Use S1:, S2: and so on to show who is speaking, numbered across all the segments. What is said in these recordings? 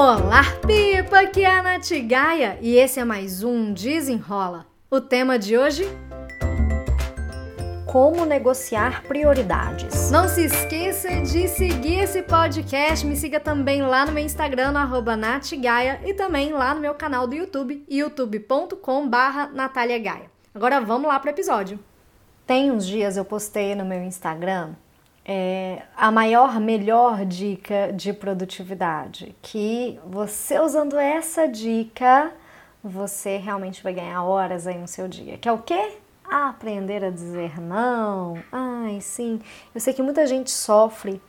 S1: Olá, Pipa! Aqui é a Nath Gaia e esse é mais um Desenrola. O tema de hoje?
S2: Como negociar prioridades.
S1: Não se esqueça de seguir esse podcast. Me siga também lá no meu Instagram, no natgaia, e também lá no meu canal do YouTube, youtube.com barra Agora vamos lá para o episódio.
S2: Tem uns dias eu postei no meu Instagram é, a maior, melhor dica de produtividade. Que você usando essa dica, você realmente vai ganhar horas aí no seu dia. Que é o quê? aprender a dizer não. Ai, sim. Eu sei que muita gente sofre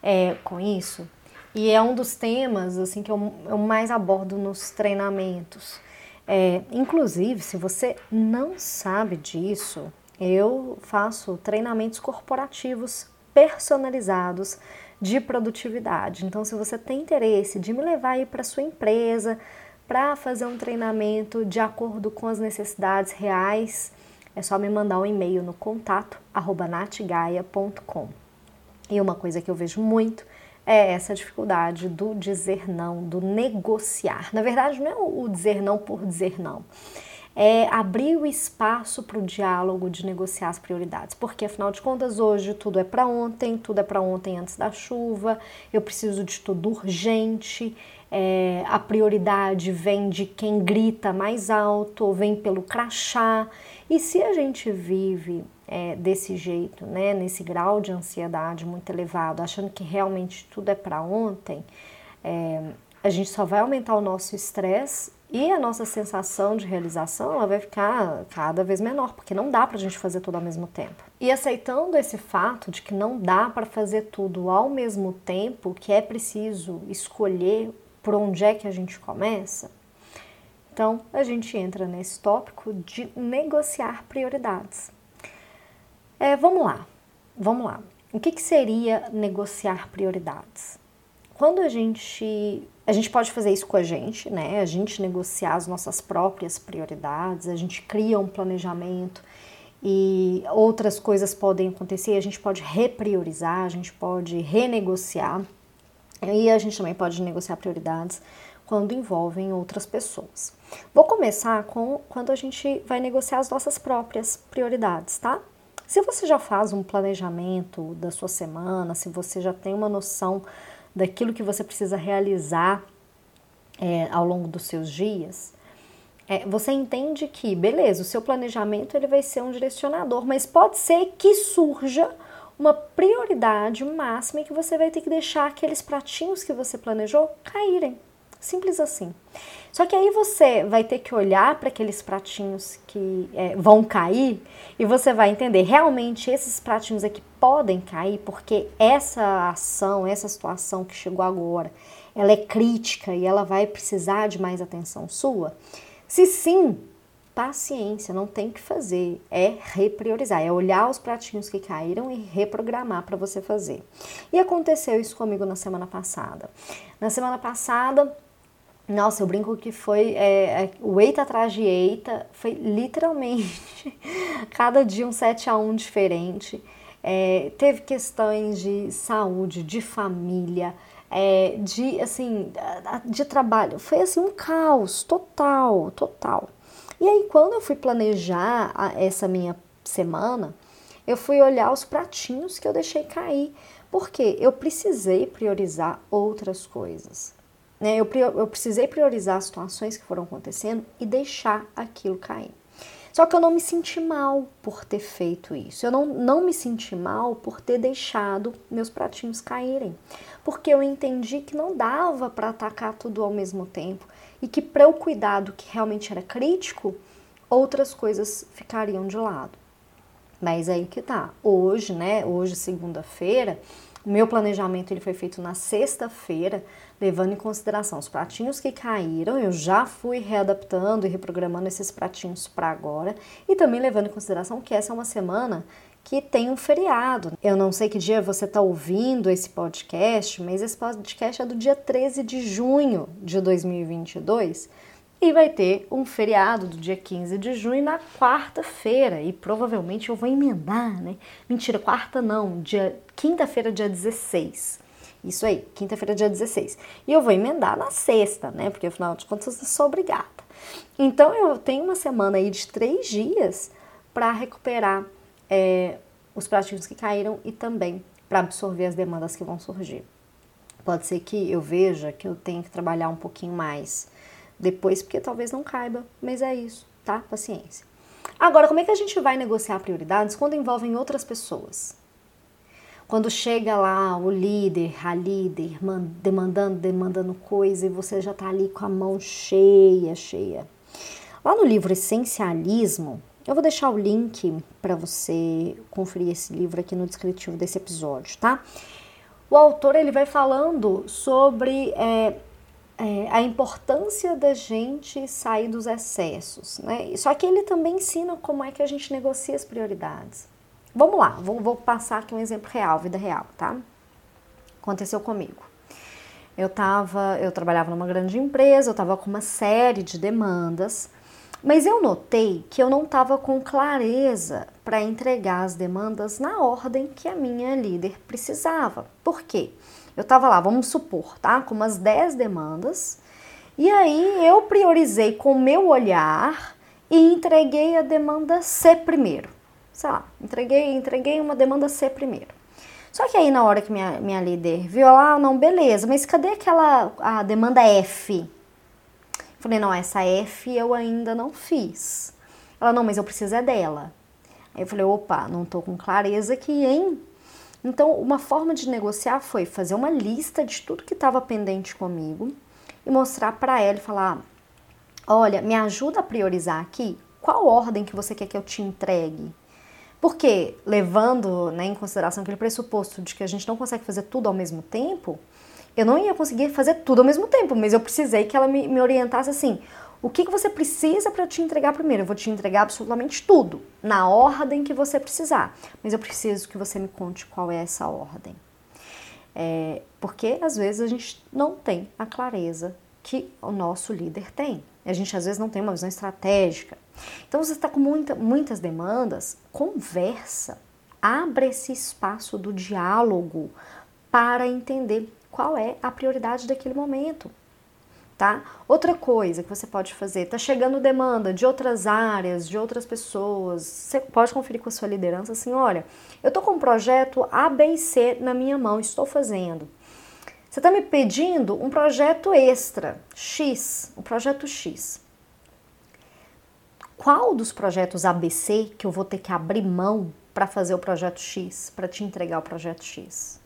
S2: é, com isso. E é um dos temas assim que eu, eu mais abordo nos treinamentos. É, inclusive, se você não sabe disso, eu faço treinamentos corporativos personalizados de produtividade. Então, se você tem interesse de me levar aí para sua empresa para fazer um treinamento de acordo com as necessidades reais, é só me mandar um e-mail no contato natgaia.com. E uma coisa que eu vejo muito é essa dificuldade do dizer não, do negociar. Na verdade, não é o dizer não por dizer não é abrir o espaço para o diálogo de negociar as prioridades, porque afinal de contas hoje tudo é para ontem, tudo é para ontem antes da chuva, eu preciso de tudo urgente, é, a prioridade vem de quem grita mais alto, vem pelo crachá, e se a gente vive é, desse jeito, né, nesse grau de ansiedade muito elevado, achando que realmente tudo é para ontem, é, a gente só vai aumentar o nosso estresse e a nossa sensação de realização ela vai ficar cada vez menor, porque não dá para a gente fazer tudo ao mesmo tempo. E aceitando esse fato de que não dá para fazer tudo ao mesmo tempo, que é preciso escolher por onde é que a gente começa, então a gente entra nesse tópico de negociar prioridades. É, vamos lá, vamos lá. O que, que seria negociar prioridades? Quando a gente a gente pode fazer isso com a gente, né? A gente negociar as nossas próprias prioridades, a gente cria um planejamento e outras coisas podem acontecer, a gente pode repriorizar, a gente pode renegociar e a gente também pode negociar prioridades quando envolvem outras pessoas. Vou começar com quando a gente vai negociar as nossas próprias prioridades, tá? Se você já faz um planejamento da sua semana, se você já tem uma noção daquilo que você precisa realizar é, ao longo dos seus dias, é, você entende que, beleza, o seu planejamento ele vai ser um direcionador, mas pode ser que surja uma prioridade máxima e que você vai ter que deixar aqueles pratinhos que você planejou caírem. Simples assim. Só que aí você vai ter que olhar para aqueles pratinhos que é, vão cair e você vai entender realmente esses pratinhos aqui podem cair porque essa ação, essa situação que chegou agora, ela é crítica e ela vai precisar de mais atenção sua. Se sim, paciência, não tem que fazer, é repriorizar, é olhar os pratinhos que caíram e reprogramar para você fazer. E aconteceu isso comigo na semana passada. Na semana passada, nossa, eu brinco que foi é, é, o eita atrás de eita, foi literalmente cada dia um 7 a 1 diferente. É, teve questões de saúde, de família, é, de assim, de trabalho. Foi assim um caos total, total. E aí quando eu fui planejar a, essa minha semana, eu fui olhar os pratinhos que eu deixei cair, porque eu precisei priorizar outras coisas. Né? Eu, eu precisei priorizar as situações que foram acontecendo e deixar aquilo cair. Só que eu não me senti mal por ter feito isso. Eu não, não me senti mal por ter deixado meus pratinhos caírem. Porque eu entendi que não dava para atacar tudo ao mesmo tempo. E que para eu cuidar do que realmente era crítico, outras coisas ficariam de lado. Mas aí que tá. Hoje, né? Hoje, segunda-feira, o meu planejamento ele foi feito na sexta-feira, levando em consideração os pratinhos que caíram. Eu já fui readaptando e reprogramando esses pratinhos para agora e também levando em consideração que essa é uma semana que tem um feriado. Eu não sei que dia você está ouvindo esse podcast, mas esse podcast é do dia 13 de junho de 2022 e vai ter um feriado do dia 15 de junho na quarta-feira. E provavelmente eu vou emendar, né? Mentira, quarta não, dia quinta-feira, dia 16. Isso aí, quinta-feira, dia 16. E eu vou emendar na sexta, né? Porque afinal de contas eu sou obrigada. Então eu tenho uma semana aí de três dias para recuperar é, os pratinhos que caíram e também para absorver as demandas que vão surgir. Pode ser que eu veja que eu tenho que trabalhar um pouquinho mais depois, porque talvez não caiba, mas é isso, tá? Paciência. Agora, como é que a gente vai negociar prioridades quando envolvem outras pessoas? Quando chega lá o líder, a líder, demandando, demandando coisa e você já tá ali com a mão cheia, cheia. Lá no livro Essencialismo, eu vou deixar o link para você conferir esse livro aqui no descritivo desse episódio, tá? O autor ele vai falando sobre é, é, a importância da gente sair dos excessos, né? Só que ele também ensina como é que a gente negocia as prioridades. Vamos lá, vou, vou passar aqui um exemplo real, vida real, tá? Aconteceu comigo. Eu tava, eu trabalhava numa grande empresa, eu tava com uma série de demandas, mas eu notei que eu não estava com clareza para entregar as demandas na ordem que a minha líder precisava. Por quê? Eu estava lá, vamos supor, tá? Com umas 10 demandas, e aí eu priorizei com o meu olhar e entreguei a demanda C primeiro sei lá, entreguei, entreguei uma demanda C primeiro. Só que aí na hora que minha, minha líder viu lá, ah, não, beleza, mas cadê aquela a demanda F? Falei, não, essa F eu ainda não fiz. Ela, não, mas eu preciso é dela. Aí eu falei, opa, não tô com clareza aqui, hein? Então, uma forma de negociar foi fazer uma lista de tudo que estava pendente comigo e mostrar para ela e falar: olha, me ajuda a priorizar aqui qual ordem que você quer que eu te entregue. Porque, levando né, em consideração aquele pressuposto de que a gente não consegue fazer tudo ao mesmo tempo, eu não ia conseguir fazer tudo ao mesmo tempo, mas eu precisei que ela me, me orientasse assim: o que, que você precisa para te entregar primeiro? Eu vou te entregar absolutamente tudo, na ordem que você precisar, mas eu preciso que você me conte qual é essa ordem. É, porque às vezes a gente não tem a clareza que o nosso líder tem. A gente às vezes não tem uma visão estratégica. Então você está com muita, muitas demandas, conversa, abre esse espaço do diálogo para entender qual é a prioridade daquele momento. Tá? Outra coisa que você pode fazer, tá chegando demanda de outras áreas, de outras pessoas, você pode conferir com a sua liderança assim, olha, eu tô com um projeto A, B e C na minha mão, estou fazendo. Você está me pedindo um projeto extra, X, um projeto X. Qual dos projetos ABC que eu vou ter que abrir mão para fazer o projeto X, para te entregar o projeto X?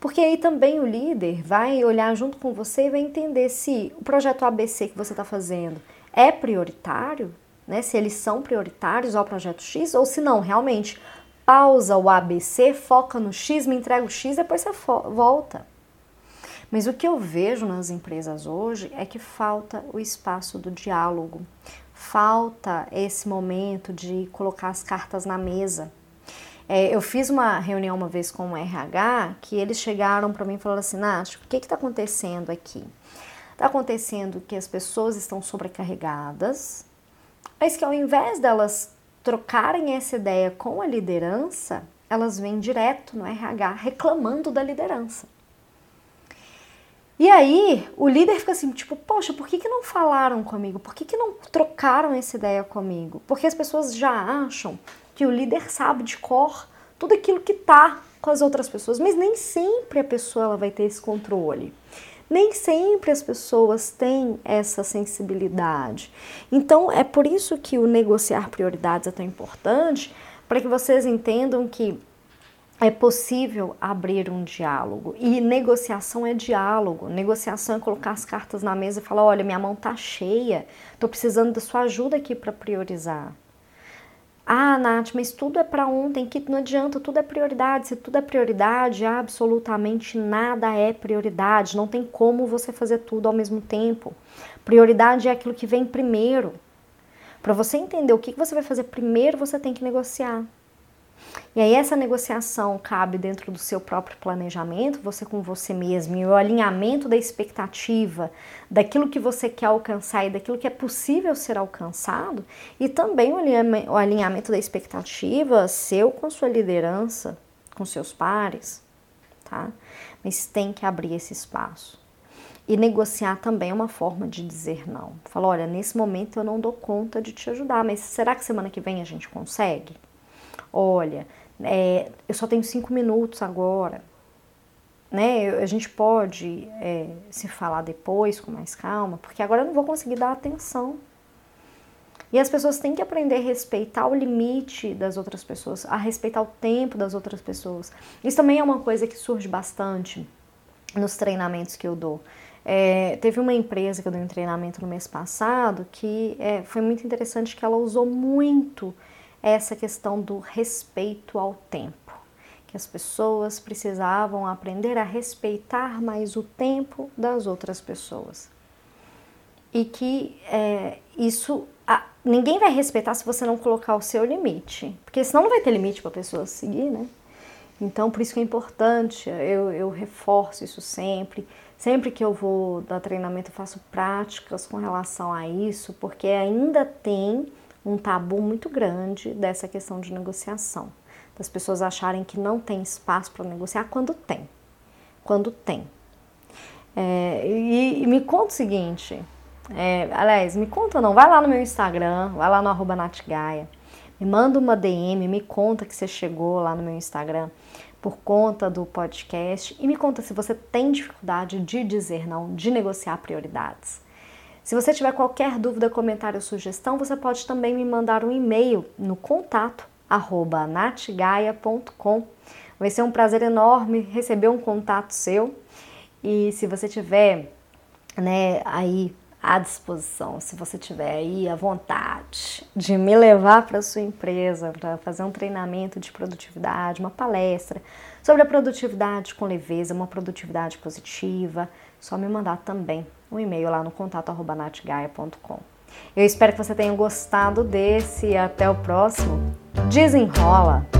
S2: Porque aí também o líder vai olhar junto com você e vai entender se o projeto ABC que você está fazendo é prioritário, né? Se eles são prioritários ao projeto X, ou se não, realmente pausa o ABC, foca no X, me entrega o X, depois você volta. Mas o que eu vejo nas empresas hoje é que falta o espaço do diálogo, falta esse momento de colocar as cartas na mesa. É, eu fiz uma reunião uma vez com o RH que eles chegaram para mim e falaram assim: Nath, o que está acontecendo aqui? Está acontecendo que as pessoas estão sobrecarregadas, mas que ao invés delas trocarem essa ideia com a liderança, elas vêm direto no RH reclamando da liderança. E aí o líder fica assim, tipo, poxa, por que, que não falaram comigo? Por que, que não trocaram essa ideia comigo? Porque as pessoas já acham que o líder sabe de cor tudo aquilo que tá com as outras pessoas, mas nem sempre a pessoa ela vai ter esse controle. Nem sempre as pessoas têm essa sensibilidade. Então é por isso que o negociar prioridades é tão importante, para que vocês entendam que é possível abrir um diálogo. E negociação é diálogo. Negociação é colocar as cartas na mesa e falar: olha, minha mão tá cheia, tô precisando da sua ajuda aqui para priorizar. Ah, Nath, mas tudo é para ontem, que não adianta, tudo é prioridade. Se tudo é prioridade, absolutamente nada é prioridade. Não tem como você fazer tudo ao mesmo tempo. Prioridade é aquilo que vem primeiro. Para você entender o que você vai fazer primeiro, você tem que negociar. E aí essa negociação cabe dentro do seu próprio planejamento, você com você mesmo, e o alinhamento da expectativa, daquilo que você quer alcançar e daquilo que é possível ser alcançado, e também o alinhamento da expectativa seu com sua liderança, com seus pares, tá? Mas tem que abrir esse espaço. E negociar também é uma forma de dizer não. Falar, olha, nesse momento eu não dou conta de te ajudar, mas será que semana que vem a gente consegue? Olha, é, eu só tenho cinco minutos agora. Né? A gente pode é, se falar depois com mais calma, porque agora eu não vou conseguir dar atenção. E as pessoas têm que aprender a respeitar o limite das outras pessoas, a respeitar o tempo das outras pessoas. Isso também é uma coisa que surge bastante nos treinamentos que eu dou. É, teve uma empresa que eu dei um treinamento no mês passado que é, foi muito interessante que ela usou muito essa questão do respeito ao tempo, que as pessoas precisavam aprender a respeitar mais o tempo das outras pessoas e que é, isso a, ninguém vai respeitar se você não colocar o seu limite, porque senão não vai ter limite para a pessoa seguir, né? Então, por isso que é importante, eu, eu reforço isso sempre. Sempre que eu vou dar treinamento, eu faço práticas com relação a isso, porque ainda tem um tabu muito grande dessa questão de negociação. Das pessoas acharem que não tem espaço para negociar quando tem. Quando tem. É, e, e, me conta o seguinte, é, aliás, me conta não, vai lá no meu Instagram, vai lá no arroba Natgaia, me manda uma DM, me conta que você chegou lá no meu Instagram por conta do podcast e me conta se você tem dificuldade de dizer não, de negociar prioridades. Se você tiver qualquer dúvida, comentário ou sugestão, você pode também me mandar um e-mail no contato arroba natgaia.com. Vai ser um prazer enorme receber um contato seu e se você tiver né, aí à disposição, se você tiver aí a vontade de me levar para sua empresa para fazer um treinamento de produtividade, uma palestra sobre a produtividade com leveza, uma produtividade positiva, só me mandar também um e-mail lá no contato@natgaia.com. Eu espero que você tenha gostado desse e até o próximo. Desenrola.